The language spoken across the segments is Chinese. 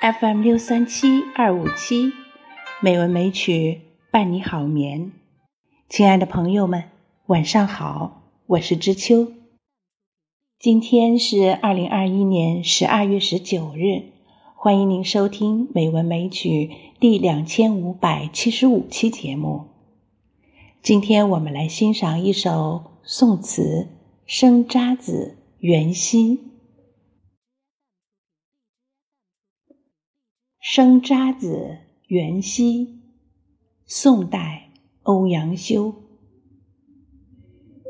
FM 六三七二五七，美文美曲伴你好眠。亲爱的朋友们，晚上好，我是知秋。今天是二零二一年十二月十九日，欢迎您收听《美文美曲》第两千五百七十五期节目。今天我们来欣赏一首宋词《生渣子·元夕》。生渣子·元夕，宋代欧阳修。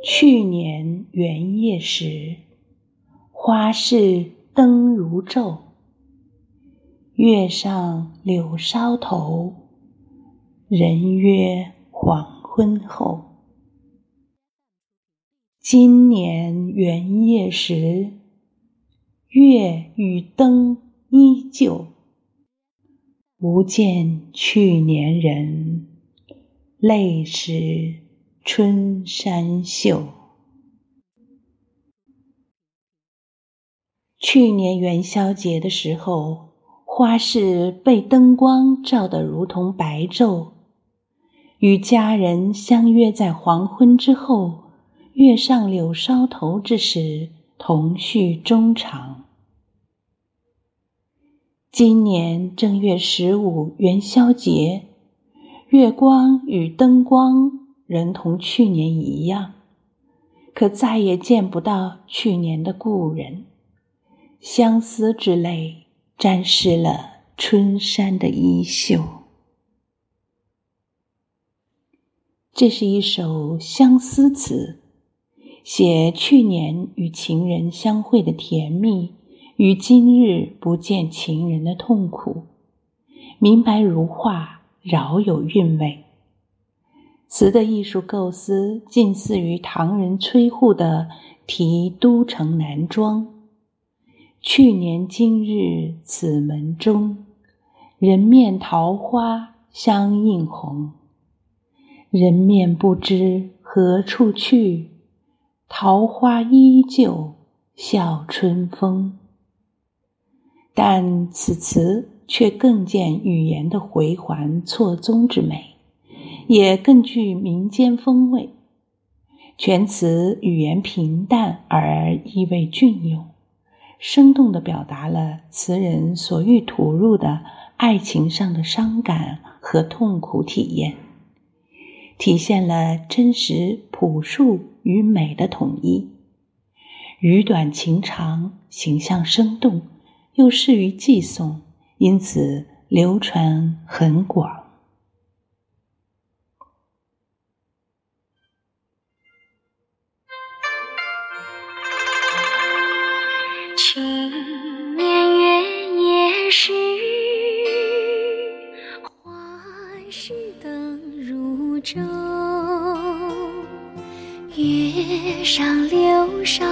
去年元夜时，花市灯如昼。月上柳梢头，人约黄昏后。今年元夜时，月与灯依旧。不见去年人，泪湿春衫袖。去年元宵节的时候，花市被灯光照得如同白昼，与家人相约在黄昏之后，月上柳梢头之时，同叙衷肠。今年正月十五元宵节，月光与灯光仍同去年一样，可再也见不到去年的故人，相思之泪沾湿了春衫的衣袖。这是一首相思词，写去年与情人相会的甜蜜。与今日不见情人的痛苦，明白如画，饶有韵味。词的艺术构思近似于唐人崔护的《题都城南庄》。去年今日此门中，人面桃花相映红。人面不知何处去，桃花依旧笑春风。但此词却更见语言的回环错综之美，也更具民间风味。全词语言平淡而意味隽永，生动地表达了词人所欲吐露的爱情上的伤感和痛苦体验，体现了真实朴素与美的统一。语短情长，形象生动。又适于寄送，因此流传很广。去年月夜时，花市灯如昼，月上柳梢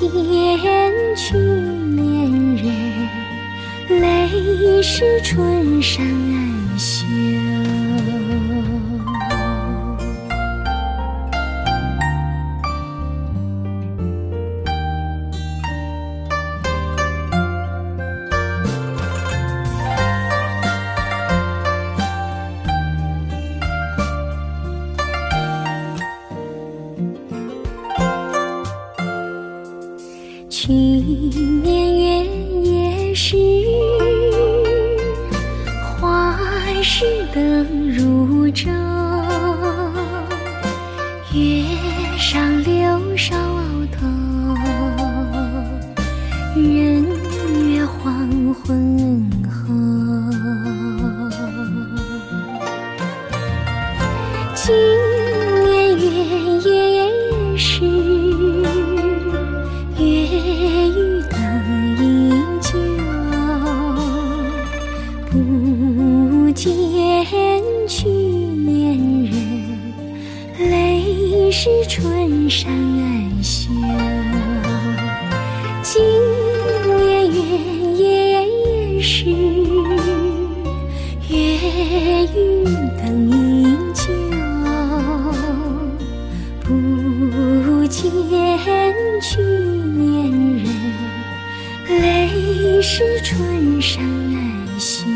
见去年人，泪湿春衫袖。年不见去年人，泪湿春衫暗秀。今年月夜时，月欲灯依旧，不见去年人，泪湿春衫来袭。